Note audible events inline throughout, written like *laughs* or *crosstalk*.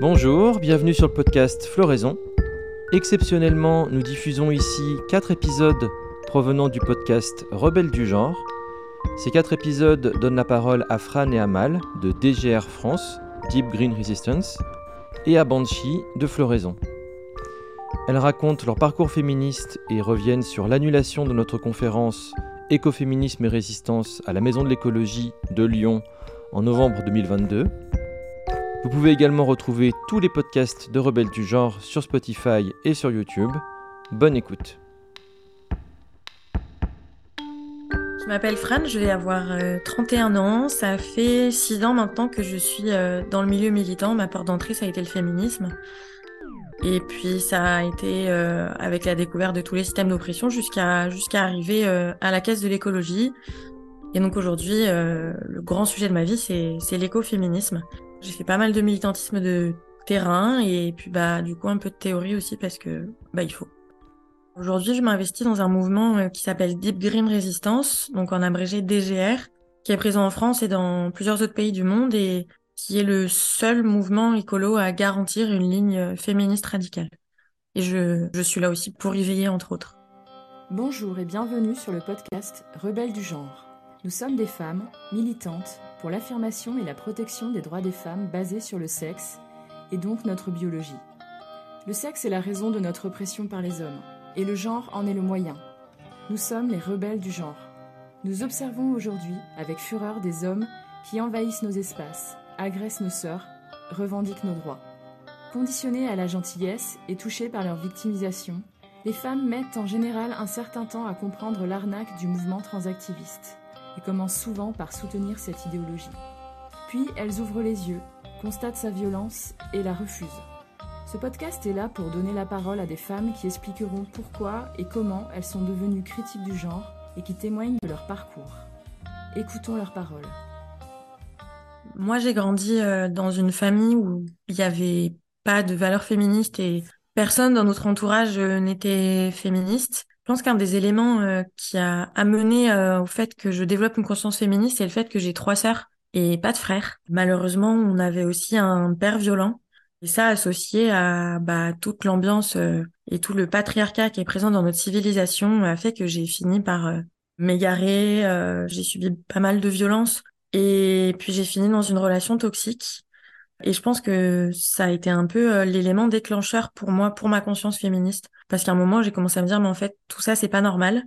Bonjour, bienvenue sur le podcast Floraison. Exceptionnellement, nous diffusons ici 4 épisodes provenant du podcast Rebelles du genre. Ces 4 épisodes donnent la parole à Fran et Amal de DGR France, Deep Green Resistance, et à Banshee de Floraison. Elles racontent leur parcours féministe et reviennent sur l'annulation de notre conférence Écoféminisme et résistance à la Maison de l'écologie de Lyon en novembre 2022. Vous pouvez également retrouver tous les podcasts de Rebelles du genre sur Spotify et sur YouTube. Bonne écoute. Je m'appelle Fran, je vais avoir 31 euh, ans. Ça fait 6 ans maintenant que je suis euh, dans le milieu militant. Ma porte d'entrée, ça a été le féminisme. Et puis ça a été euh, avec la découverte de tous les systèmes d'oppression jusqu'à arriver à la caisse de l'écologie. Et donc aujourd'hui, le grand sujet de ma vie, c'est l'écoféminisme. J'ai fait pas mal de militantisme de terrain et puis bah du coup un peu de théorie aussi parce que bah il faut. Aujourd'hui, je m'investis dans un mouvement qui s'appelle Deep Green Resistance, donc en abrégé DGR, qui est présent en France et dans plusieurs autres pays du monde et qui est le seul mouvement écolo à garantir une ligne féministe radicale. Et je, je suis là aussi pour y veiller, entre autres. Bonjour et bienvenue sur le podcast Rebelles du genre. Nous sommes des femmes militantes pour l'affirmation et la protection des droits des femmes basés sur le sexe et donc notre biologie. Le sexe est la raison de notre oppression par les hommes et le genre en est le moyen. Nous sommes les rebelles du genre. Nous observons aujourd'hui avec fureur des hommes qui envahissent nos espaces, agressent nos sœurs, revendiquent nos droits. Conditionnées à la gentillesse et touchées par leur victimisation, les femmes mettent en général un certain temps à comprendre l'arnaque du mouvement transactiviste et commencent souvent par soutenir cette idéologie. Puis elles ouvrent les yeux, constatent sa violence et la refusent. Ce podcast est là pour donner la parole à des femmes qui expliqueront pourquoi et comment elles sont devenues critiques du genre et qui témoignent de leur parcours. Écoutons leurs paroles. Moi, j'ai grandi euh, dans une famille où il n'y avait pas de valeurs féministes et personne dans notre entourage euh, n'était féministe. Je pense qu'un des éléments euh, qui a amené au fait que je développe une conscience féministe, c'est le fait que j'ai trois sœurs et pas de frères. Malheureusement, on avait aussi un père violent. Et ça, associé à bah, toute l'ambiance et tout le patriarcat qui est présent dans notre civilisation, a fait que j'ai fini par m'égarer. j'ai subi pas mal de violences et puis j'ai fini dans une relation toxique. Et je pense que ça a été un peu euh, l'élément déclencheur pour moi, pour ma conscience féministe. Parce qu'à un moment, j'ai commencé à me dire, mais en fait, tout ça, c'est pas normal.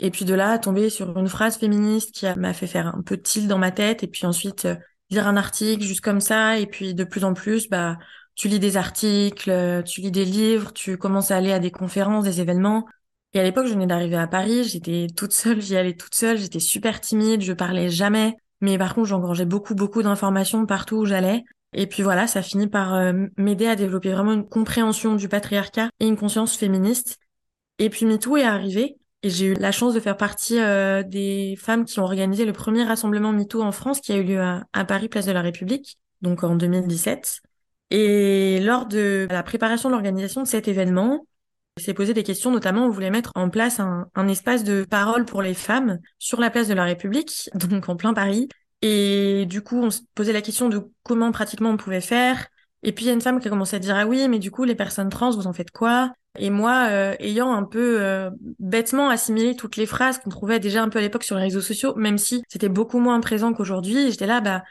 Et puis de là, tomber sur une phrase féministe qui m'a fait faire un peu de tilt dans ma tête. Et puis ensuite, euh, lire un article juste comme ça. Et puis de plus en plus, bah, tu lis des articles, euh, tu lis des livres, tu commences à aller à des conférences, des événements. Et à l'époque, je venais d'arriver à Paris, j'étais toute seule, j'y allais toute seule, j'étais super timide, je parlais jamais. Mais par contre, j'engrangeais beaucoup, beaucoup d'informations partout où j'allais. Et puis voilà, ça finit par euh, m'aider à développer vraiment une compréhension du patriarcat et une conscience féministe. Et puis MeToo est arrivé. Et j'ai eu la chance de faire partie euh, des femmes qui ont organisé le premier rassemblement MeToo en France qui a eu lieu à, Paris, place de la République, donc en 2017. Et lors de la préparation de l'organisation de cet événement, s'est posé des questions, notamment on voulait mettre en place un, espace de parole pour les femmes sur la place de la République, *laughs* donc en plein Paris. Et du coup, on se posait la question de comment pratiquement on pouvait faire. Et puis il y a une femme qui a commencé à dire ah oui, mais du coup les personnes trans, vous en faites quoi? Et moi, euh, ayant un peu euh, bêtement assimilé toutes les phrases qu'on trouvait déjà un peu à l'époque sur les réseaux sociaux, même si c'était beaucoup moins présent qu'aujourd'hui, j'étais là bah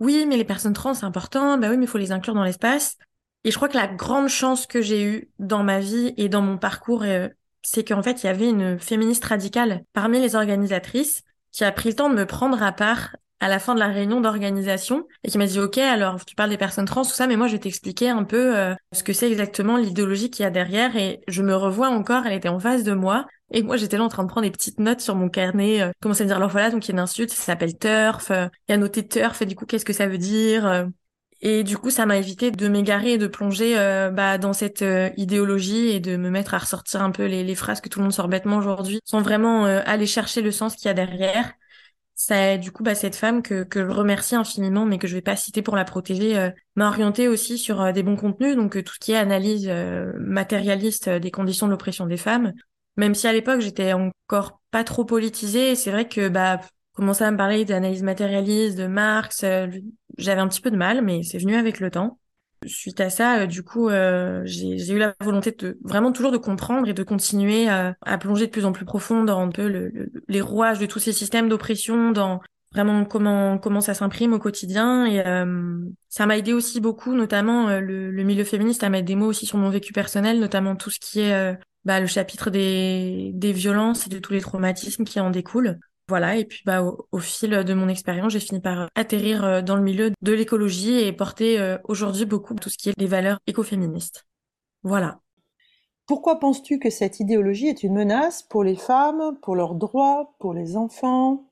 oui, mais les personnes trans c'est important, bah oui, mais il faut les inclure dans l'espace. Et je crois que la grande chance que j'ai eue dans ma vie et dans mon parcours, euh, c'est qu'en fait, il y avait une féministe radicale parmi les organisatrices qui a pris le temps de me prendre à part à la fin de la réunion d'organisation et qui m'a dit OK alors tu parles des personnes trans tout ça mais moi je vais t'expliquer un peu euh, ce que c'est exactement l'idéologie qu'il y a derrière et je me revois encore elle était en face de moi et moi j'étais là en train de prendre des petites notes sur mon carnet euh, commencer à me dire alors voilà donc il y a une insulte ça s'appelle turf il y a noté turf et du coup qu'est-ce que ça veut dire et du coup, ça m'a évité de m'égarer et de plonger euh, bah, dans cette euh, idéologie et de me mettre à ressortir un peu les, les phrases que tout le monde sort bêtement aujourd'hui, sans vraiment euh, aller chercher le sens qu'il y a derrière. Ça, du coup, bah, cette femme que, que je remercie infiniment, mais que je vais pas citer pour la protéger, m'a orientée aussi sur des bons contenus, donc tout ce qui est analyse matérialiste des conditions de l'oppression des femmes. Même si à l'époque j'étais encore pas trop politisée, c'est vrai que bah commencer à me parler d'analyse matérialiste, de Marx. Euh, j'avais un petit peu de mal, mais c'est venu avec le temps. Suite à ça, du coup, j'ai eu la volonté de vraiment toujours de comprendre et de continuer à, plonger de plus en plus profond dans un peu le, les rouages de tous ces systèmes d'oppression, dans vraiment comment comment ça s'imprime au quotidien. Et euh, ça m'a aidé aussi beaucoup notamment euh, le, milieu féministe à mettre des mots aussi sur mon vécu personnel notamment tout ce qui est euh, bah, le chapitre des des violences et de tous les traumatismes qui en découlent voilà et puis bah au, fil de mon expérience j'ai fini par atterrir dans le milieu de l'écologie et porter aujourd'hui beaucoup tout ce qui est des valeurs écoféministes. Voilà. Pourquoi penses-tu que cette idéologie est une menace pour les femmes, pour leurs droits, pour les enfants,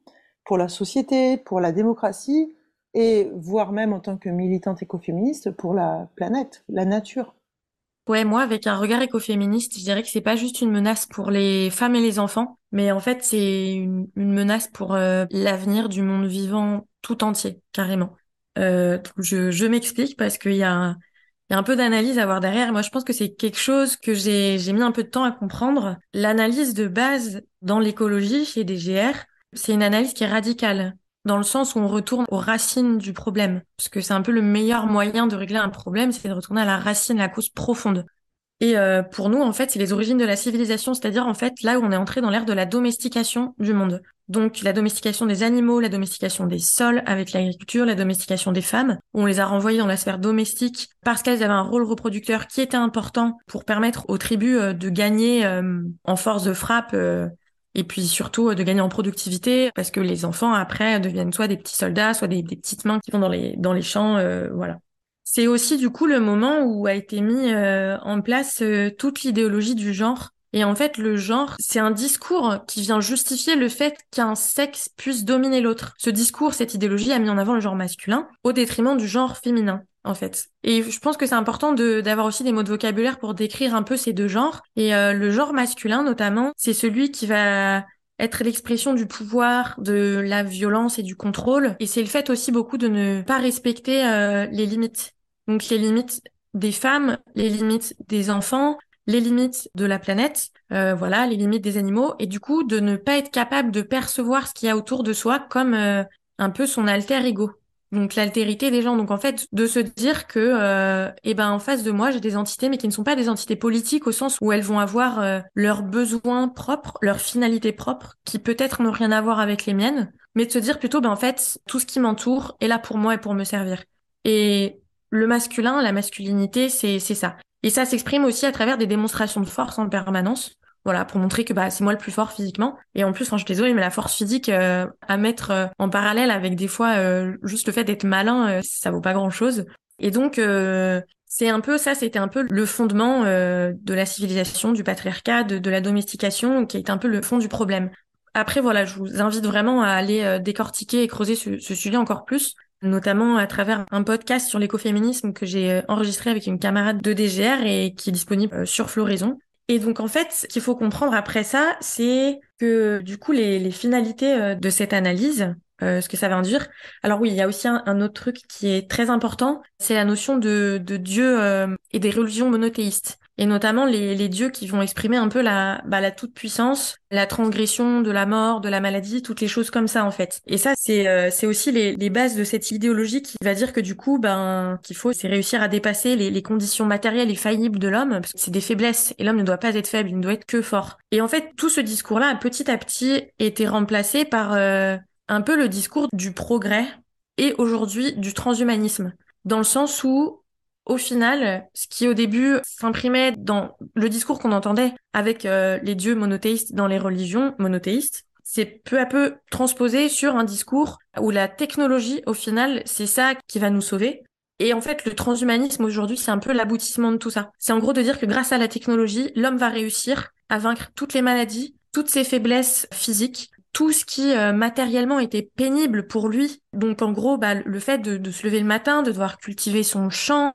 pour la société, pour la démocratie, et voire même en tant que militante écoféministe pour la planète, la nature? Ouais, moi, avec un regard écoféministe, je dirais que c'est pas juste une menace pour les femmes et les enfants, mais en fait, c'est une, menace pour euh, l'avenir du monde vivant tout entier, carrément. Euh, je, je m'explique parce qu'il y a y a un peu d'analyse à voir derrière. Moi, je pense que c'est quelque chose que j'ai mis un peu de temps à comprendre. L'analyse de base dans l'écologie chez DGR, c'est une analyse qui est radicale, dans le sens où on retourne aux racines du problème. Parce que c'est un peu le meilleur moyen de régler un problème, c'est de retourner à la racine, la cause profonde. Et euh, pour nous, en fait, c'est les origines de la civilisation, c'est-à-dire en fait là où on est entré dans l'ère de la domestication du monde. Donc la domestication des animaux, la domestication des sols avec l'agriculture, la domestication des femmes, on les a renvoyées dans la sphère domestique parce qu'elles avaient un rôle reproducteur qui était important pour permettre aux tribus euh, de gagner euh, en force de frappe et puis surtout euh, de gagner en productivité parce que les enfants après deviennent soit des petits soldats, soit des, petites mains qui vont dans les dans les champs, euh, voilà. C'est aussi du coup le moment où a été mis euh, en place toute l'idéologie du genre. Et en fait, le genre, c'est un discours qui vient justifier le fait qu'un sexe puisse dominer l'autre. Ce discours, cette idéologie a mis en avant le genre masculin au détriment du genre féminin en fait. Et je pense que c'est important d'avoir aussi des mots de vocabulaire pour décrire un peu ces deux genres. Et euh, le genre masculin, notamment, c'est celui qui va être l'expression du pouvoir, de la violence et du contrôle. Et c'est le fait aussi beaucoup de ne pas respecter euh, les limites. Donc les limites des femmes, les limites des enfants, les limites de la planète, euh, voilà, les limites des animaux, et du coup de ne pas être capable de percevoir ce qu'il y a autour de soi comme un peu son alter ego donc l'altérité des gens. Donc en fait, de se dire que, euh, eh ben en face de moi, j'ai des entités, mais qui ne sont pas des entités politiques au sens où elles vont avoir euh, leurs besoins propres, leurs finalités propres, qui peut-être n'ont rien à voir avec les miennes, mais de se dire plutôt, ben en fait, tout ce qui m'entoure est là pour moi et pour me servir. Et le masculin, la masculinité, c'est ça. Et ça s'exprime aussi à travers des démonstrations de force en permanence. Voilà pour montrer que bah c'est moi le plus fort physiquement. Et en plus enfin je suis désolée mais la force physique euh, à mettre euh, en parallèle avec des fois euh, juste le fait d'être malin ça vaut pas grand chose et donc c'est un peu ça c'était un peu le fondement de la civilisation du patriarcat de, de, la domestication qui est un peu le fond du problème. Après voilà je vous invite vraiment à aller décortiquer et creuser ce, ce sujet encore plus notamment à travers un podcast sur l'écoféminisme que j'ai enregistré avec une camarade de DGR et qui est disponible sur Floraison. Et donc en fait, ce qu'il faut comprendre après ça, c'est que du coup les, finalités euh, de cette analyse, euh, ce que ça va induire. Alors oui, il y a aussi un, autre truc qui est très important, c'est la notion de, Dieu euh, et des religions monothéistes et notamment les, dieux qui vont exprimer un peu la, bah, la toute puissance, la transgression de la mort, de la maladie, toutes les choses comme ça en fait. Et ça c'est euh, aussi les, bases de cette idéologie qui va dire que du coup ben qu'il faut c'est réussir à dépasser les, conditions matérielles et faillibles de l'homme parce que c'est des faiblesses et l'homme ne doit pas être faible, il ne doit être que fort. Et en fait tout ce discours là petit à petit été remplacé par euh, un peu le discours du progrès et aujourd'hui du transhumanisme dans le sens où au final, ce qui au début s'imprimait dans le discours qu'on entendait avec euh, les dieux monothéistes dans les religions monothéistes, c'est peu à peu transposé sur un discours où la technologie, au final, c'est ça qui va nous sauver. Et en fait, le transhumanisme aujourd'hui, c'est un peu l'aboutissement de tout ça. C'est en gros de dire que grâce à la technologie, l'homme va réussir à vaincre toutes les maladies, toutes ses faiblesses physiques, tout ce qui euh, matériellement était pénible pour lui. Donc en gros, bah, le fait de, se lever le matin, de devoir cultiver son champ,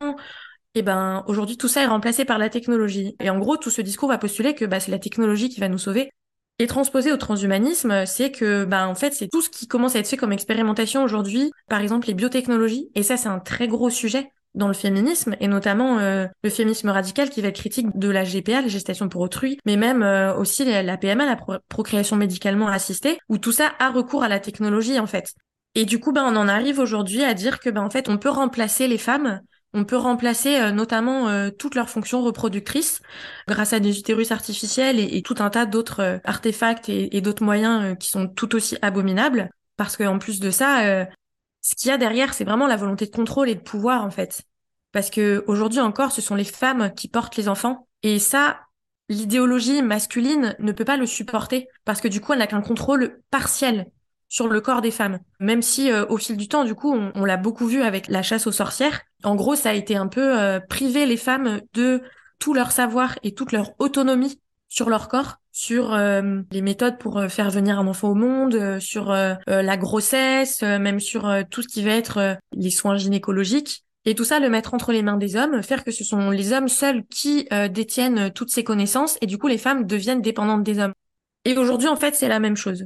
et eh ben aujourd'hui tout ça est remplacé par la technologie. Et en gros, tout ce discours va postuler que bah, c'est la technologie qui va nous sauver. Et transposé au transhumanisme, c'est que bah en fait c'est tout ce qui commence à être fait comme expérimentation aujourd'hui, par exemple les biotechnologies. Et ça c'est un très gros sujet dans le féminisme et notamment euh, le féminisme radical qui va être critique de la GPA, la gestation pour autrui, mais même euh, aussi la, PMA, la procréation médicalement assistée, où tout ça a recours à la technologie en fait. Et du coup, ben on en arrive aujourd'hui à dire que ben en fait on peut remplacer les femmes, on peut remplacer euh, notamment euh, toutes leurs fonctions reproductrices grâce à des utérus artificiels et, tout un tas d'autres euh, artefacts et, d'autres moyens qui sont tout aussi abominables. Parce qu'en plus de ça, ce qu'il y a derrière, c'est vraiment la volonté de contrôle et de pouvoir en fait. Parce que aujourd'hui encore, ce sont les femmes qui portent les enfants. Et ça, l'idéologie masculine ne peut pas le supporter parce que du coup, elle n'a qu'un contrôle partiel sur le corps des femmes. Même si euh, au fil du temps, du coup, on, l'a beaucoup vu avec la chasse aux sorcières. En gros, ça a été un peu euh, priver les femmes de tout leur savoir et toute leur autonomie sur leur corps, sur euh, les méthodes pour faire venir un enfant au monde, sur la grossesse, même sur tout ce qui va être les soins gynécologiques. Et tout ça, le mettre entre les mains des hommes, faire que ce sont les hommes seuls qui détiennent toutes ces connaissances, et du coup, les femmes deviennent dépendantes des hommes. Et aujourd'hui, en fait, c'est la même chose.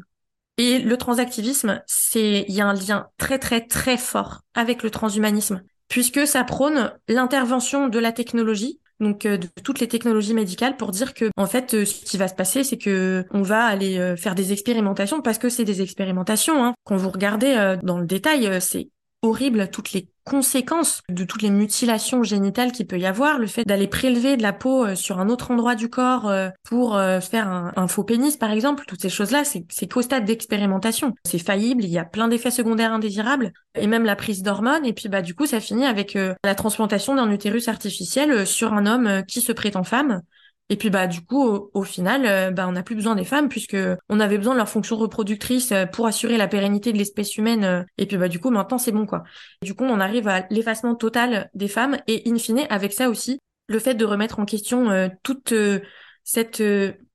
Et le transactivisme, c'est, il y a un lien très très très fort avec le transhumanisme, puisque ça prône l'intervention de la technologie, donc euh, de toutes les technologies médicales, pour dire que en fait, euh, ce qui va se passer, c'est que on va aller euh, faire des expérimentations, parce que c'est des expérimentations. Hein. Quand vous regardez dans le détail, c'est horrible toutes les conséquences de toutes les mutilations génitales qu'il peut y avoir, le fait d'aller prélever de la peau euh, sur un autre endroit du corps euh, pour euh, faire un, faux pénis par exemple, toutes ces choses-là, c'est qu'au stade d'expérimentation. C'est faillible, il y a plein d'effets secondaires indésirables et même la prise d'hormones et puis bah du coup ça finit avec la transplantation d'un utérus artificiel sur un homme qui se prétend femme et puis bah du coup au, final euh, bah on n'a plus besoin des femmes puisque on avait besoin de leur fonction reproductrice euh, pour assurer la pérennité de l'espèce humaine euh, et puis bah du coup maintenant c'est bon quoi. Du coup on arrive à l'effacement total des femmes et in fine avec ça aussi le fait de remettre en question toute cette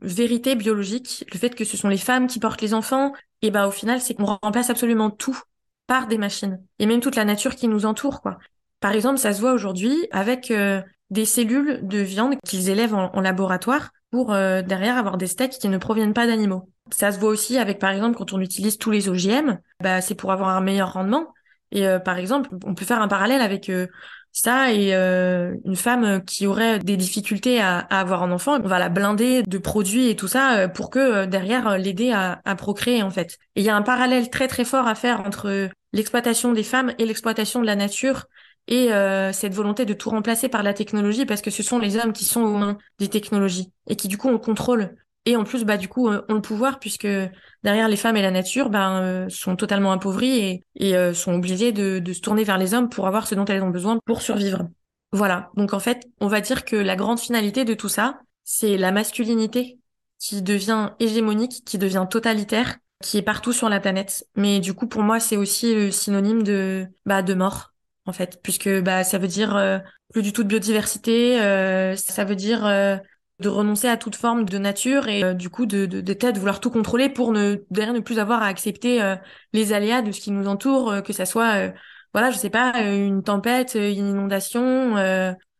vérité biologique, le fait que ce sont les femmes qui portent les enfants et bah au final c'est qu'on remplace absolument tout par des machines et même toute la nature qui nous entoure quoi. Par exemple, ça se voit aujourd'hui avec des cellules de viande qu'ils élèvent en, laboratoire pour euh, derrière avoir des steaks qui ne proviennent pas d'animaux. Ça se voit aussi avec, par exemple, quand on utilise tous les OGM, bah, c'est pour avoir un meilleur rendement. Et euh, par exemple, on peut faire un parallèle avec euh, ça et une femme qui aurait des difficultés à, avoir un enfant, on va la blinder de produits et tout ça pour que derrière l'aider à, à, procréer en fait. Et il y a un parallèle très très fort à faire entre l'exploitation des femmes et l'exploitation de la nature et euh, cette volonté de tout remplacer par la technologie parce que ce sont les hommes qui sont aux mains des technologies et qui du coup ont le contrôle et en plus bah du coup ont le pouvoir puisque derrière les femmes et la nature ben euh, sont totalement appauvries et, et euh, sont obligées de, de se tourner vers les hommes pour avoir ce dont elles ont besoin pour survivre. Voilà donc en fait on va dire que la grande finalité de tout ça c'est la masculinité qui devient hégémonique, qui devient totalitaire, qui est partout sur la planète. Mais du coup pour moi c'est aussi le synonyme de bah de mort en fait, puisque bah ça veut dire euh, plus du tout de biodiversité, euh, ça veut dire euh, de renoncer à toute forme de nature et du coup de, de, de, vouloir tout contrôler pour ne derrière ne plus avoir à accepter les aléas de ce qui nous entoure, que ça soit voilà je sais pas une tempête, une inondation,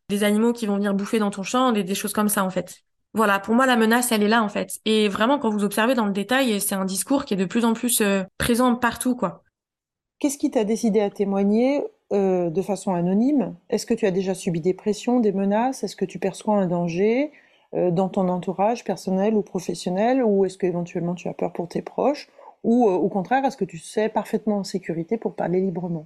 des animaux qui vont venir bouffer dans ton champ, des, des choses comme ça en fait. Voilà, pour moi la menace elle est là en fait. Et vraiment quand vous observez dans le détail, c'est un discours qui est de plus en plus présent partout quoi. Qu'est-ce qui t'a décidé à témoigner euh, de façon anonyme. Est-ce que tu as déjà subi des pressions, des menaces? Est-ce que tu perçois un danger euh, dans ton entourage personnel ou professionnel Ou est-ce qu'éventuellement tu as peur pour tes proches? Ou euh, au contraire, est-ce que tu sais parfaitement en sécurité pour parler librement?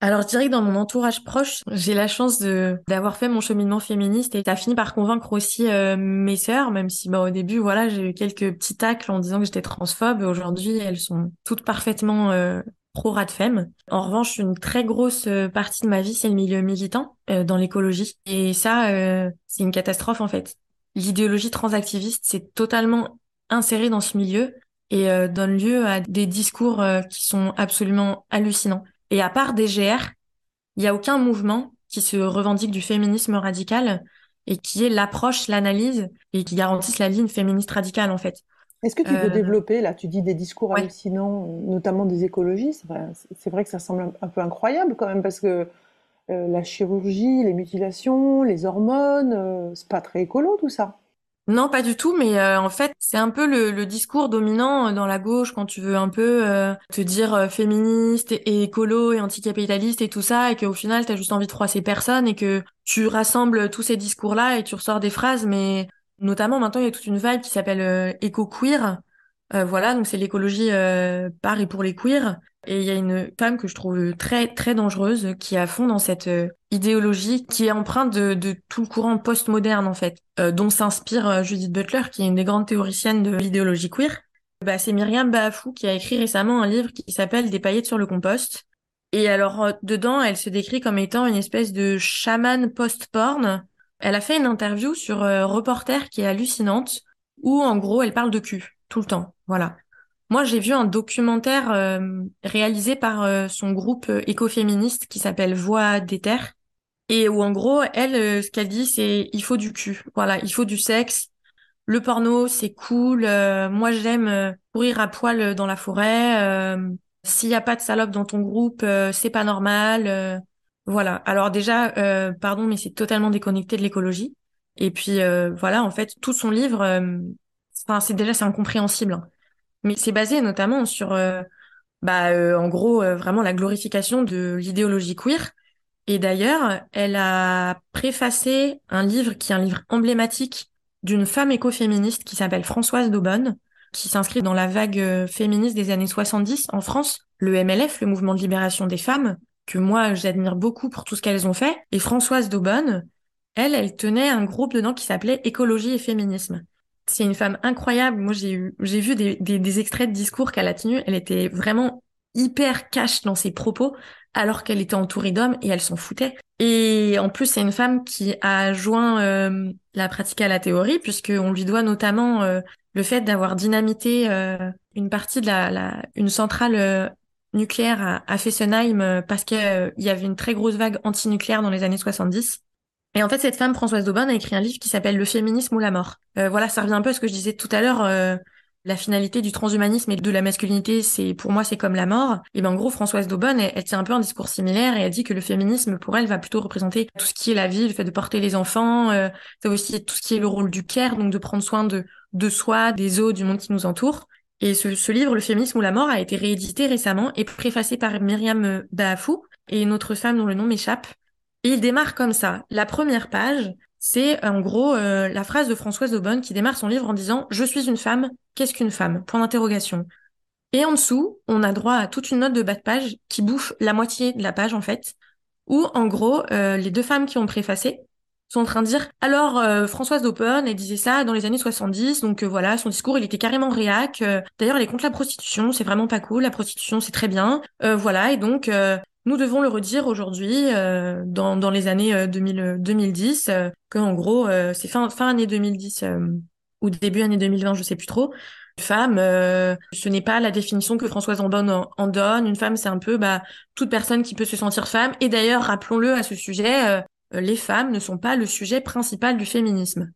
Alors je dirais que dans mon entourage proche, j'ai la chance de d'avoir fait mon cheminement féministe et ça fini par convaincre aussi mes sœurs, même si bah, au début voilà j'ai eu quelques petits tacles en disant que j'étais transphobe. Aujourd'hui elles sont toutes parfaitement femme. En revanche, une très grosse euh, partie de ma vie, c'est le milieu militant euh, dans l'écologie. Et ça, euh, c'est une catastrophe en fait. L'idéologie transactiviste, c'est totalement inséré dans ce milieu et donne lieu à des discours qui sont absolument hallucinants. Et à part DGR, il n'y a aucun mouvement qui se revendique du féminisme radical et qui est l'approche, l'analyse et qui garantisse la ligne féministe radicale en fait. Est-ce que tu peux euh, développer, là, tu dis des discours hallucinants, notamment des écologistes. C'est vrai, que ça semble un peu incroyable quand même, parce que euh, la chirurgie, les mutilations, les hormones, euh, c'est pas très écolo tout ça. Non, pas du tout, mais en fait, c'est un peu le, discours dominant dans la gauche quand tu veux un peu te dire féministe et, écolo et anticapitaliste et tout ça, et qu'au final, tu as juste envie de froisser personne et que tu rassembles tous ces discours-là et tu ressors des phrases, mais Notamment, maintenant, il y a toute une vibe qui s'appelle euh, éco-queer. Euh, voilà, donc c'est l'écologie euh, par et pour les queers. Et il y a une femme que je trouve très très dangereuse qui est à fond dans cette idéologie qui est empreinte de, de tout le courant postmoderne en fait, euh, dont s'inspire Judith Butler, qui est une des grandes théoriciennes de l'idéologie queer. Bah, c'est Myriam Baafou qui a écrit récemment un livre qui s'appelle Des paillettes sur le compost. Et alors dedans, elle se décrit comme étant une espèce de chamane post-porn. Elle a fait une interview sur Reporter qui est hallucinante, où en gros elle parle de cul tout le temps. Voilà. Moi, j'ai vu un documentaire réalisé par son groupe écoféministe qui s'appelle Voix des Terres, et où en gros, elle, euh, ce qu'elle dit, c'est il faut du cul. Voilà, il faut du sexe. Le porno, c'est cool. Euh, moi, j'aime euh, courir à poil dans la forêt. S'il n'y a pas de salope dans ton groupe, c'est pas normal. Voilà. Alors déjà, pardon, mais c'est totalement déconnecté de l'écologie. Et puis voilà, en fait, tout son livre, enfin, c'est déjà c'est incompréhensible. Hein. Mais c'est basé notamment sur, bah, en gros, vraiment la glorification de l'idéologie queer et d'ailleurs, elle a préfacé un livre qui est un livre emblématique d'une femme écoféministe qui s'appelle Françoise Daubonne, qui s'inscrit dans la vague euh, féministe des années 70 en France, le MLF, le mouvement de libération des femmes, que moi j'admire beaucoup pour tout ce qu'elles ont fait. Et Françoise Daubonne, elle, elle tenait un groupe dedans qui s'appelait Écologie et Féminisme. C'est une femme incroyable. Moi, j'ai eu, j'ai vu des, des, des extraits de discours qu'elle a tenus. Elle était vraiment hyper cash dans ses propos alors qu'elle était entourée d'hommes et elle s'en foutait. Et en plus, c'est une femme qui a joint euh, la pratique à la théorie, puisqu'on lui doit notamment euh, le fait d'avoir dynamité euh, une partie de la, la une centrale nucléaire à, à Fessenheim parce qu'il y avait une très grosse vague antinucléaire dans les années 70. Et en fait, cette femme, Françoise Daubonne, a écrit un livre qui s'appelle Le féminisme ou la mort. voilà, ça revient un peu à ce que je disais tout à l'heure la finalité du transhumanisme et de la masculinité, c'est pour moi c'est comme la mort. Et ben en gros Françoise Daubonne, elle, tient un peu un discours similaire et elle dit que le féminisme pour elle va plutôt représenter tout ce qui est la vie, le fait de porter les enfants, euh, c'est aussi tout ce qui est le rôle du care, donc de prendre soin de de soi, des autres, du monde qui nous entoure. Et ce, ce livre, Le féminisme ou la mort, a été réédité récemment et préfacé par Myriam Baafou et une autre femme dont le nom m'échappe. Et il démarre comme ça. La première page, c'est en gros euh, la phrase de Françoise Daubonne qui démarre son livre en disant Je suis une femme, qu'est-ce qu'une femme? Point d'interrogation. Et en dessous, on a droit à toute une note de bas de page qui bouffe la moitié de la page en fait, où en gros euh, les deux femmes qui ont préfacé sont en train de dire alors euh, Françoise Daubonne elle disait ça dans les années 70 donc voilà son discours il était carrément réac d'ailleurs elle est contre la prostitution c'est vraiment pas cool la prostitution c'est très bien voilà et donc nous devons le redire aujourd'hui, euh, dans, dans les années 2000, 2010, euh, euh, qu'en gros, c'est fin, fin année 2010 ou début année 2020, je sais plus trop. Une femme, ce n'est pas la définition que Françoise Ambonne en, en donne. Une femme, c'est un peu bah, toute personne qui peut se sentir femme. Et d'ailleurs, rappelons-le à ce sujet, les femmes ne sont pas le sujet principal du féminisme.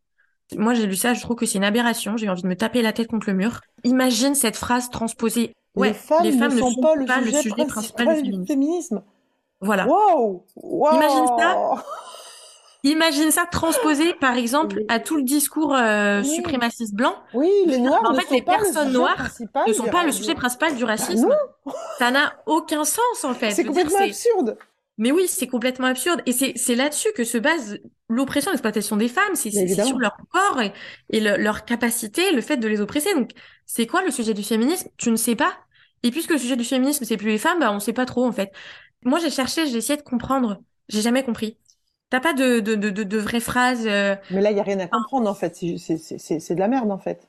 Moi, j'ai lu ça, je trouve que c'est une aberration. J'ai envie de me taper la tête contre le mur. Imagine cette phrase transposée Ouais, les femmes, les femmes ne, sont, pas, le, sujet principal, du féminisme. Voilà. Wow, Imagine ça. Imagine ça transposé, par exemple, à tout le discours euh, suprémaciste blanc. Oui, les noirs. En fait, les personnes noires ne sont pas le sujet principal du bah racisme. ça n'a aucun sens, en fait. C'est complètement absurde. Mais oui, c'est complètement absurde. Et c'est là-dessus que se base l'oppression, l'exploitation des femmes. C'est sur leur corps et, et leur capacité, le fait de les oppresser. Donc, c'est quoi le sujet du féminisme? Tu ne sais pas. Et puisque le sujet du féminisme, c'est plus les femmes, bah, on sait pas trop, en fait. Moi, j'ai cherché, j'ai essayé de comprendre. J'ai jamais compris. T'as pas de, de, de, de, vraies phrases. Euh, Mais là, il y a rien à comprendre, en fait. C'est de la merde, en fait.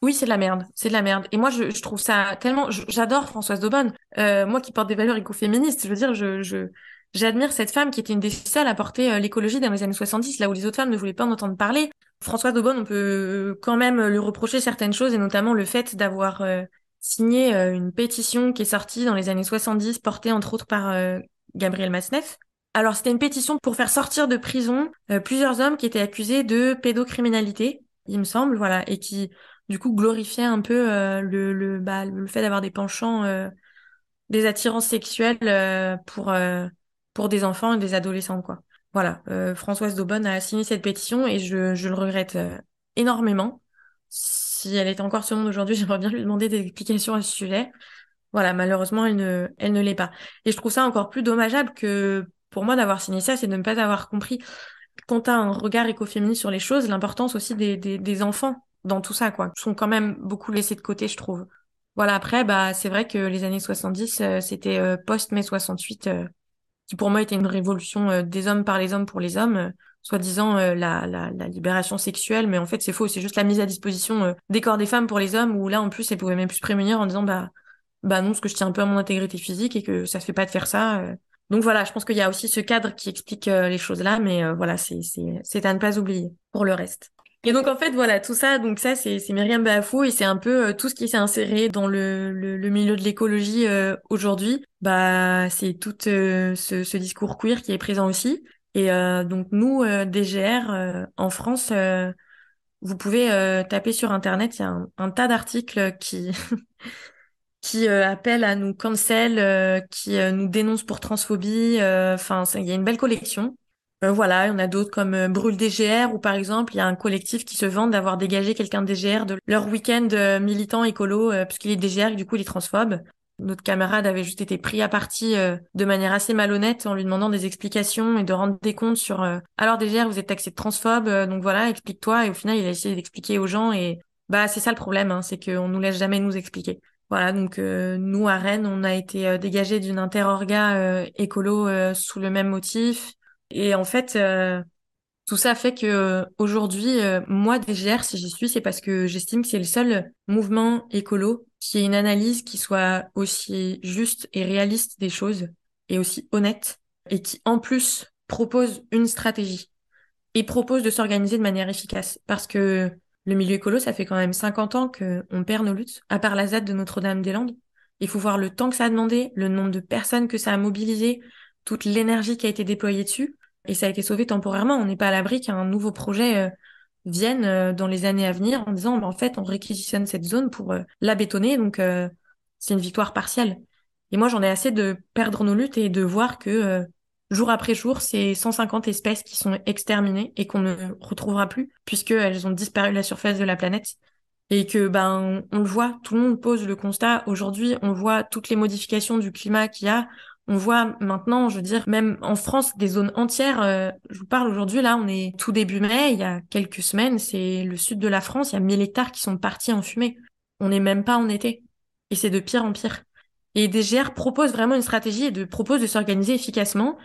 Oui, c'est de la merde, c'est de la merde. Et moi, je, je trouve ça tellement. J'adore Françoise Daubonne, euh, moi qui porte des valeurs écoféministes. Je veux dire, je, je, j'admire cette femme qui était une des seules à porter euh, l'écologie dans les années 70, là où les autres femmes ne voulaient pas en entendre parler. Françoise Daubonne, on peut quand même lui reprocher certaines choses, et notamment le fait d'avoir signé euh, une pétition qui est sortie dans les années 70, portée entre autres par euh, Gabriel Masneff. Alors c'était une pétition pour faire sortir de prison euh, plusieurs hommes qui étaient accusés de pédocriminalité, il me semble, voilà, et qui du coup glorifiaient un peu le, le, bah, le fait d'avoir des penchants, des attirances sexuelles pour, pour des enfants et des adolescents, quoi. Voilà, Françoise Daubonne a signé cette pétition et je, le regrette énormément si elle est encore sur le monde aujourd'hui, *laughs* j'aimerais bien lui demander des explications à ce sujet. Voilà, malheureusement, elle ne, elle ne l'est pas. Et je trouve ça encore plus dommageable que pour moi d'avoir signé ça, c'est de ne pas avoir compris, quand tu as un regard écoféministe sur les choses, l'importance aussi des, enfants dans tout ça, quoi. Ils sont quand même beaucoup laissés de côté, je trouve. Voilà, après, bah, c'est vrai que les années 70, euh, c'était euh, post-mai 68. Euh, qui pour moi était une révolution des hommes par les hommes pour les hommes, soi-disant la, la, la, libération sexuelle, mais en fait c'est faux, c'est juste la mise à disposition des corps des femmes pour les hommes, où là en plus elles pouvaient même plus prémunir en disant bah bah non, parce que je tiens un peu à mon intégrité physique et que ça se fait pas de faire ça. Donc voilà, je pense qu'il y a aussi ce cadre qui explique les choses là, mais voilà, c'est à ne pas oublier pour le reste. Et donc en fait voilà tout ça donc ça c'est c'est Myriam Bafou et c'est un peu euh, tout ce qui s'est inséré dans le le, milieu de l'écologie euh, aujourd'hui. Bah c'est tout euh, ce, ce discours queer qui est présent aussi. Et donc nous DGR en France vous pouvez taper sur internet il y a un, un tas d'articles qui *laughs* qui appellent à nous cancel qui nous dénoncent pour transphobie enfin il y a une belle collection euh, voilà, il y en a d'autres comme euh, Brûle DGR ou par exemple, il y a un collectif qui se vante d'avoir dégagé quelqu'un de DGR de leur week-end euh, militant écolo puisqu'il est DGR et du coup il est transphobe. Notre camarade avait juste été pris à partie de manière assez malhonnête en lui demandant des explications et de rendre des comptes sur alors DGR vous êtes taxé de transphobe donc voilà explique-toi et au final il a essayé d'expliquer aux gens et bah c'est ça le problème hein, c'est qu'on nous laisse jamais nous expliquer. Voilà, donc nous à Rennes, on a été dégagé d'une interorga écolo sous le même motif. Et en fait, euh, tout ça fait que aujourd'hui, euh, moi, DGR, si j'y suis, c'est parce que j'estime que c'est le seul mouvement écolo qui ait une analyse qui soit aussi juste et réaliste des choses et aussi honnête et qui, en plus, propose une stratégie et propose de s'organiser de manière efficace. Parce que le milieu écolo, ça fait quand même 50 ans qu'on perd nos luttes, à part la ZAD de Notre-Dame-des-Landes. Il faut voir le temps que ça a demandé, le nombre de personnes que ça a mobilisé, toute l'énergie qui a été déployée dessus et ça a été sauvé temporairement. On n'est pas à l'abri qu'un nouveau projet euh, vienne euh, dans les années à venir en disant bah, en fait on réquisitionne cette zone pour euh, la bétonner donc c'est une victoire partielle. Et moi j'en ai assez de perdre nos luttes et de voir que jour après jour c'est 150 espèces qui sont exterminées et qu'on ne retrouvera plus puisqu'elles ont disparu de la surface de la planète et que ben on le voit, tout le monde pose le constat. Aujourd'hui, on voit toutes les modifications du climat qu'il y a. On voit maintenant, je veux dire, même en France, des zones entières. Euh, je vous parle aujourd'hui, là, on est tout début mai. Il y a quelques semaines, c'est le sud de la France. Il y a 1000 hectares qui sont partis en fumée. On n'est même pas en été. Et c'est de pire en pire. Et DGR propose vraiment une stratégie et propose de s'organiser efficacement.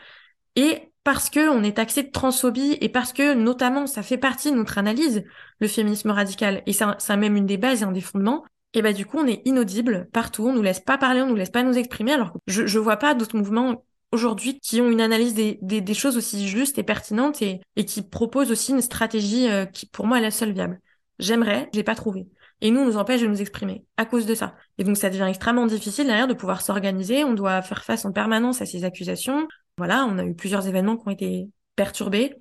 Et parce que on est taxé de transphobie et parce que, notamment, ça fait partie de notre analyse, le féminisme radical. Et ça, ça même une des bases et un des fondements et bah du coup on est inaudible partout, on nous laisse pas parler, on nous laisse pas nous exprimer. Alors je je vois pas d'autres mouvements aujourd'hui qui ont une analyse des, des, des, choses aussi justes et pertinentes et, et qui proposent aussi une stratégie euh, qui pour moi est la seule viable. J'aimerais, j'ai pas trouvé. Et nous, on nous empêche de nous exprimer à cause de ça. Et donc ça devient extrêmement difficile derrière de pouvoir s'organiser. On doit faire face en permanence à ces accusations. Voilà, on a eu plusieurs événements qui ont été perturbés.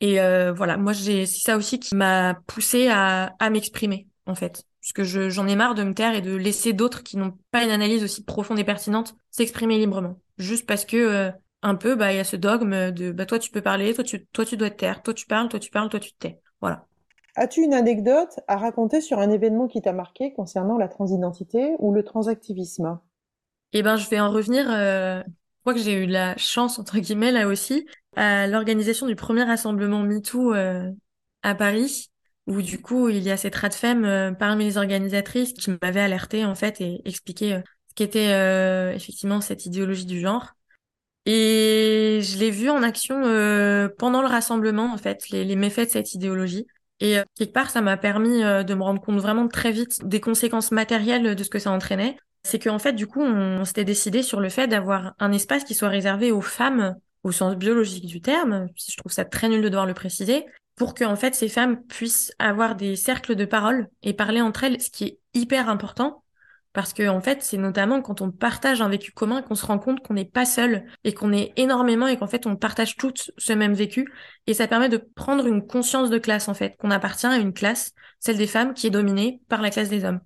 Et euh, voilà, moi j'ai c'est ça aussi qui m'a poussé à, à m'exprimer en fait puisque j'en ai marre de me taire et de laisser d'autres qui n'ont pas une analyse aussi profonde et pertinente s'exprimer librement. Juste parce que euh, un peu, bah il y a ce dogme de bah toi tu peux parler, toi tu toi tu dois te taire, toi tu parles, toi tu parles, toi tu te tais. Voilà. As-tu une anecdote à raconter sur un événement qui t'a marqué concernant la transidentité ou le transactivisme? Eh ben je vais en revenir. Euh... Je crois que j'ai eu la chance entre guillemets là aussi à l'organisation du premier rassemblement MeToo euh, à Paris où du coup il y a cette rate femme euh, parmi les organisatrices qui m'avait alerté en fait et expliqué euh, ce qu'était euh, effectivement cette idéologie du genre. Et je l'ai vu en action pendant le rassemblement en fait, les, les méfaits de cette idéologie. Et quelque part, ça m'a permis de me rendre compte vraiment très vite des conséquences matérielles de ce que ça entraînait. C'est qu'en fait, du coup, on, on s'était décidé sur le fait d'avoir un espace qui soit réservé aux femmes au sens biologique du terme. Je trouve ça très nul de devoir le préciser, pour que en fait ces femmes puissent avoir des cercles de parole et parler entre elles, ce qui est hyper important parce que en fait c'est notamment quand on partage un vécu commun qu'on se rend compte qu'on n'est pas seul et qu'on est énormément et qu'en fait on partage toutes ce même vécu et ça permet de prendre une conscience de classe en fait qu'on appartient à une classe, celle des femmes qui est dominée par la classe des hommes.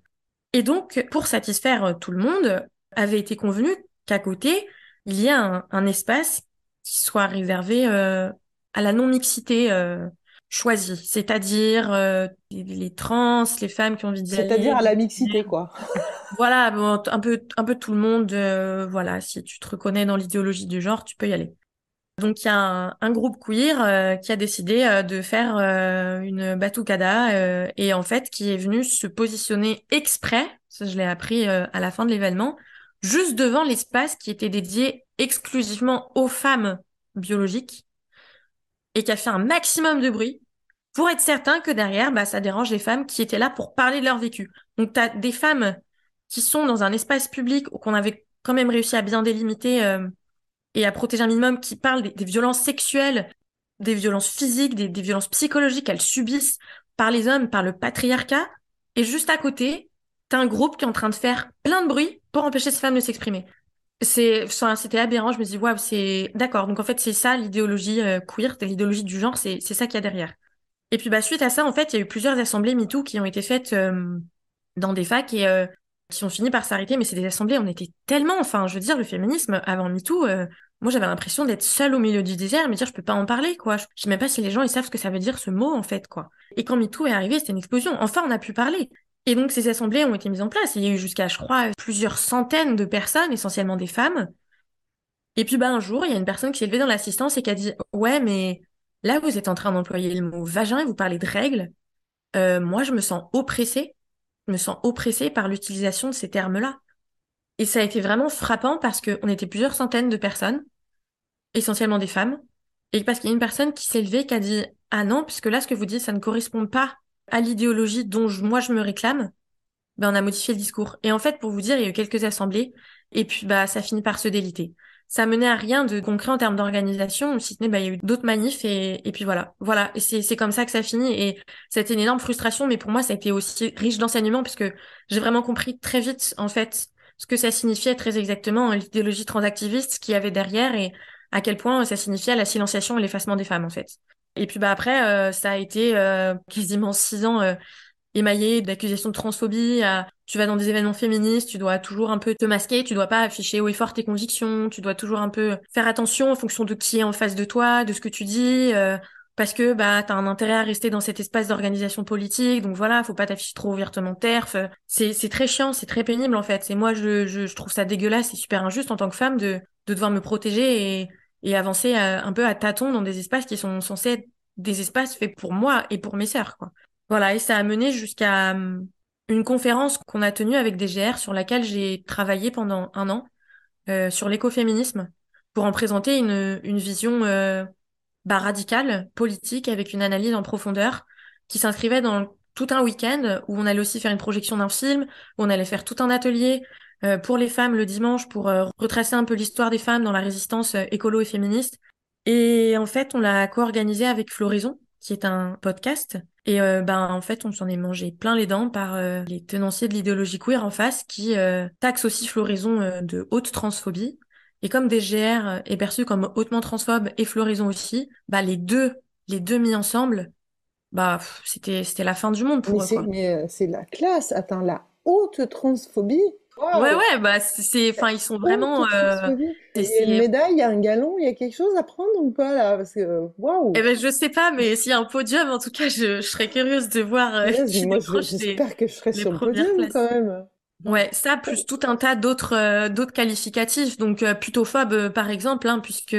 Et donc pour satisfaire tout le monde, avait été convenu qu'à côté il y a un, espace qui soit réservé euh, à la non mixité. Euh, choisi, c'est-à-dire euh, les, trans, les femmes qui ont envie de C'est-à-dire à la mixité, quoi. *laughs* voilà, bon, un peu, un peu tout le monde. Euh, voilà, si tu te reconnais dans l'idéologie du genre, tu peux y aller. Donc il y a un, groupe queer euh, qui a décidé de faire une batucada et en fait qui est venu se positionner exprès, ça je l'ai appris à la fin de l'événement, juste devant l'espace qui était dédié exclusivement aux femmes biologiques et qui a fait un maximum de bruit pour être certain que derrière, bah, ça dérange les femmes qui étaient là pour parler de leur vécu. Donc, tu as des femmes qui sont dans un espace public qu'on avait quand même réussi à bien délimiter euh, et à protéger un minimum, qui parlent des, violences sexuelles, des violences physiques, des, des violences psychologiques qu'elles subissent par les hommes, par le patriarcat. Et juste à côté, t'as un groupe qui est en train de faire plein de bruit pour empêcher ces femmes de s'exprimer. C'est, c'était aberrant. Je me dis, waouh, c'est d'accord. Donc en fait, c'est ça l'idéologie euh, queer, l'idéologie du genre, c'est c'est ça qu'il y a derrière. Et puis bah suite à ça, en fait, il y a eu plusieurs assemblées MeToo qui ont été faites euh, dans des facs et euh, qui ont fini par s'arrêter. Mais c'est des assemblées, on était tellement, enfin, je veux dire, le féminisme avant MeToo, moi j'avais l'impression d'être seule au milieu du désert, me dire je peux pas en parler, quoi. Je sais même pas si les gens ils savent ce que ça veut dire ce mot en fait, quoi. Et quand MeToo est arrivé, c'était une explosion. Enfin, on a pu parler. Et donc ces assemblées ont été mises en place. Il y a eu jusqu'à, je crois, plusieurs centaines de personnes, essentiellement des femmes. Et puis bah un jour, il y a une personne qui s'est levée dans l'assistance et qui a dit ouais mais là vous êtes en train d'employer le mot vagin et vous parlez de règles. Euh, moi je me sens oppressée, je me sens oppressée par l'utilisation de ces termes-là. Et ça a été vraiment frappant parce qu'on était plusieurs centaines de personnes, essentiellement des femmes, et parce qu'il y a une personne qui s'est levée qui a dit ah non puisque là ce que vous dites ça ne correspond pas à l'idéologie dont moi je me réclame, ben on a modifié le discours. Et en fait, pour vous dire, il y a eu quelques assemblées, et puis bah ça finit par se déliter. Ça menait à rien de concret en termes d'organisation, si ce n'est bah il y a eu d'autres manifs et, puis voilà, voilà. Et c'est comme ça que ça finit. Et c'était une énorme frustration, mais pour moi ça a été aussi riche d'enseignement puisque j'ai vraiment compris très vite en fait ce que ça signifiait très exactement l'idéologie transactiviste qu'il y avait derrière et à quel point ça signifiait la silenciation et l'effacement des femmes en fait. Et puis bah après, euh, ça a été euh, quasiment six ans euh, émaillé d'accusations de transphobie. tu vas dans des événements féministes, tu dois toujours un peu te masquer, tu dois pas afficher haut et fort tes convictions, tu dois toujours un peu faire attention en fonction de qui est en face de toi, de ce que tu dis. parce que bah t'as un intérêt à rester dans cet espace d'organisation politique, donc voilà, faut pas t'afficher trop ouvertement terf. C'est c'est très chiant, c'est très pénible en fait. Et moi je, je, je trouve ça dégueulasse et super injuste en tant que femme de de devoir me protéger et et avancer euh, un peu à tâtons dans des espaces qui sont censés être des espaces faits pour moi et pour mes sœurs. Quoi. Voilà, et ça a mené jusqu'à hum, une conférence qu'on a tenue avec DGR sur laquelle j'ai travaillé pendant un an euh, sur l'écoféminisme pour en présenter une, une vision euh, bah, radicale, politique, avec une analyse en profondeur qui s'inscrivait dans tout un week-end où on allait aussi faire une projection d'un film, où on allait faire tout un atelier, pour les femmes le dimanche pour euh, retracer un peu l'histoire des femmes dans la résistance euh, écolo et féministe. Et en fait, on l'a co-organisé avec Floraison, qui est un podcast. Et ben en fait, on s'en est mangé plein les dents par les tenanciers de l'idéologie queer en face qui taxent aussi Floraison de haute transphobie. Et comme DGR est perçu comme hautement transphobe et Floraison aussi, bah les deux, les deux mis ensemble, bah c'était c'était la fin du monde pour eux. Mais c'est la classe, atteint la haute transphobie. Ouais, ouais, bah c'est, enfin, ils sont vraiment. Euh, il y a une médaille, il y a un galon, il y a quelque chose à prendre ou pas là? Parce que waouh. Eh ben, je sais pas, mais s'il y a un podium, en tout cas, je, je serais curieuse de voir. Euh, *laughs* moi, j'espère que je serai sur le podium quand même. Ouais, ça plus tout un tas d'autres euh, d'autres qualificatifs. Donc euh, plutôt phobe, par exemple, hein, puisque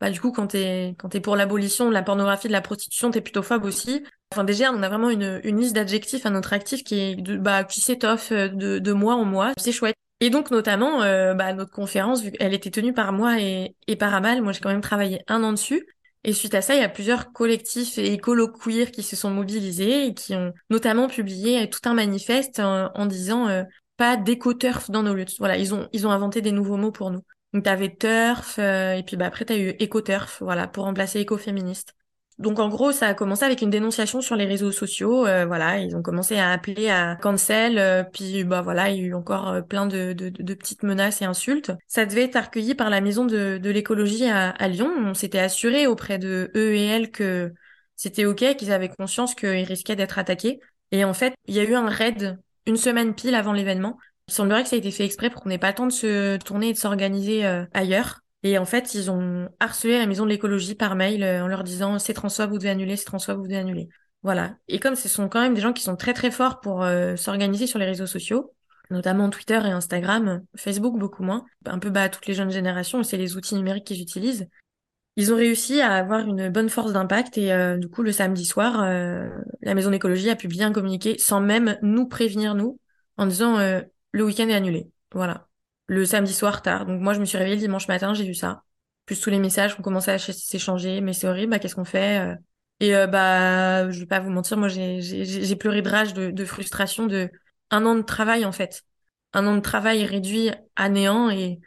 bah du coup quand t'es quand t'es pour l'abolition de la pornographie de la prostitution t'es plutôt phobe aussi. Enfin déjà on a vraiment une, une liste d'adjectifs à notre actif qui est bah qui s'étoffe euh, de, de mois en mois c'est chouette. Et donc notamment euh, bah, notre conférence vu qu'elle était tenue par moi et, et par Amal moi j'ai quand même travaillé un an dessus. Et suite à ça il y a plusieurs collectifs et écolo queer qui se sont mobilisés et qui ont notamment publié tout un manifeste en, disant euh, pas d'éco-turf dans nos luttes voilà ils ont ils ont inventé des nouveaux mots pour nous donc t'avais turf euh, et puis bah après t'as eu éco-turf, voilà, pour remplacer écoféministe. Donc en gros, ça a commencé avec une dénonciation sur les réseaux sociaux. Euh, voilà, ils ont commencé à appeler à cancel. Euh, puis bah voilà, il y a eu encore plein de, de, de, petites menaces et insultes. Ça devait être accueilli par la maison de, de l'écologie à, à, Lyon. On s'était assuré auprès de eux et elles que c'était ok, qu'ils avaient conscience qu'ils risquaient d'être attaqués. Et en fait, il y a eu un raid une semaine pile avant l'événement il semblerait que ça a été fait exprès pour qu'on n'ait pas le temps de se tourner et de s'organiser euh, ailleurs. Et en fait, ils ont harcelé la maison de l'écologie par mail euh, en leur disant c'est François, vous devez annuler, c'est François, vous devez annuler. Voilà. Et comme ce sont quand même des gens qui sont très très forts pour euh, s'organiser sur les réseaux sociaux, notamment Twitter et Instagram, Facebook beaucoup moins, un peu bas toutes les jeunes générations, c'est les outils numériques qu'ils utilisent. Ils ont réussi à avoir une bonne force d'impact et du coup le samedi soir, la maison d'écologie a publié un communiqué sans même nous prévenir nous en disant le week-end est annulé. Voilà. le samedi soir tard. Donc moi, je me suis réveillée dimanche matin, j'ai vu ça. Plus tous les messages ont commencé à s'échanger, mais c'est horrible, bah, qu'est-ce qu'on fait euh? Et euh, bah, je vais pas vous mentir, moi j'ai pleuré de rage, de, de frustration, de un an de travail en fait, un an de travail réduit à néant et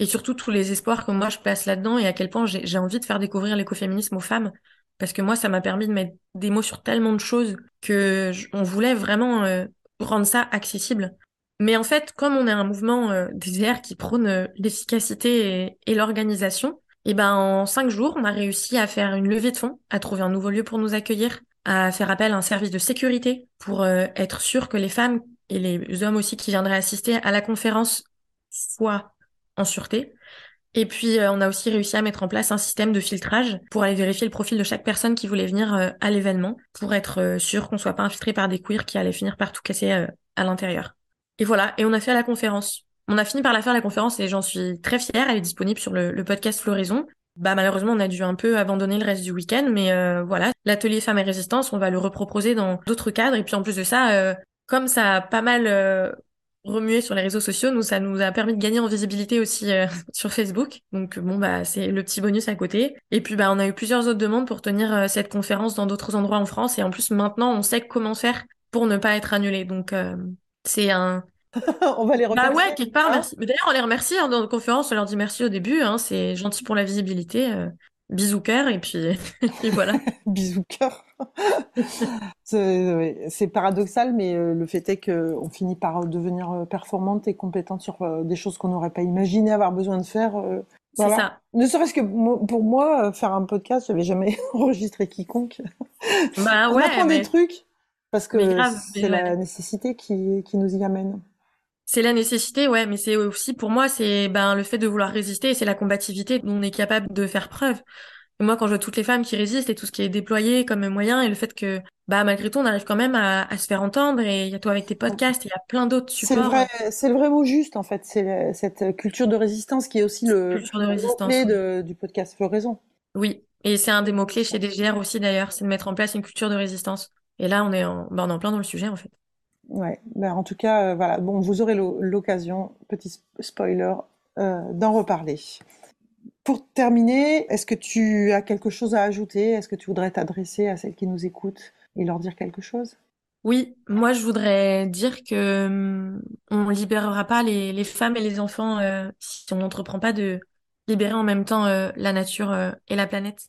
et surtout tous les espoirs que moi je place là-dedans et à quel point j'ai envie de faire découvrir l'écoféminisme aux femmes parce que moi ça m'a permis de mettre des mots sur tellement de choses que on voulait vraiment euh, rendre ça accessible. Mais en fait, comme on est un mouvement euh, des qui prône euh, l'efficacité et, l'organisation, et eh ben en cinq jours, on a réussi à faire une levée de fonds, à trouver un nouveau lieu pour nous accueillir, à faire appel à un service de sécurité pour euh, être sûr que les femmes et les hommes aussi qui viendraient assister à la conférence soient en sûreté. Et puis, on a aussi réussi à mettre en place un système de filtrage pour aller vérifier le profil de chaque personne qui voulait venir à l'événement, pour être sûr qu'on soit pas infiltré par des queers qui allaient finir par tout casser à l'intérieur. Et voilà, et on a fait la conférence. On a fini par la faire la conférence et j'en suis très fière. Elle est disponible sur le, podcast Floraison. Bah malheureusement, on a dû un peu abandonner le reste du week-end, mais euh, voilà, l'atelier Femmes et Résistance, on va le reproposer dans d'autres cadres. Et puis en plus de ça, euh, comme ça a pas mal euh, remué sur les réseaux sociaux, nous ça nous a permis de gagner en visibilité aussi *laughs* sur Facebook. Donc bon bah c'est le petit bonus à côté. Et puis bah on a eu plusieurs autres demandes pour tenir cette conférence dans d'autres endroits en France. Et en plus maintenant, on sait comment faire pour ne pas être annulé. Donc c'est un. *laughs* on va les remercier. Bah ouais, quelque part, hein merci. Mais d'ailleurs, on les remercie hein, dans la conférence, on leur dit merci au début. Hein, c'est gentil pour la visibilité. Euh, bisous cœur, et puis, *laughs* et voilà. *laughs* bisous cœur. c'est paradoxal, mais euh, le fait est qu'on finit par devenir euh, performante et compétente sur des choses qu'on n'aurait pas imaginé avoir besoin de faire. C'est ça. Ne serait-ce que pour moi, faire un podcast, j'avais jamais enregistré quiconque. Bah on ouais. apprend des trucs. Parce que c'est la nécessité qui, qui nous y amène. C'est la nécessité, ouais, mais c'est aussi pour moi, c'est ben le fait de vouloir résister, c'est la combativité dont on est capable de faire preuve. Et moi, quand je vois toutes les femmes qui résistent et tout ce qui est déployé comme moyen, et le fait que, bah, malgré tout, on arrive quand même à, à se faire entendre, et il y a toi avec tes podcasts, il y a plein d'autres supports. C'est le vrai, c'est le vrai mot juste, en fait. C'est cette culture de résistance qui est aussi le, culture de résistance, de, du podcast Floraison. Oui. Et c'est un des mots-clés chez DGR aussi, d'ailleurs, c'est de mettre en place une culture de résistance. Et là, on est en, ben, on est en plein dans le sujet, en fait. Ouais, ben, en tout cas, euh, voilà. Bon, vous aurez l'occasion, petit spoiler, euh, d'en reparler. Pour terminer, est-ce que tu as quelque chose à ajouter? Est-ce que tu voudrais t'adresser à celles qui nous écoutent et leur dire quelque chose? Oui, moi je voudrais dire que hum, on libérera pas les, les, femmes et les enfants euh, si on n'entreprend pas de libérer en même temps la nature et la planète.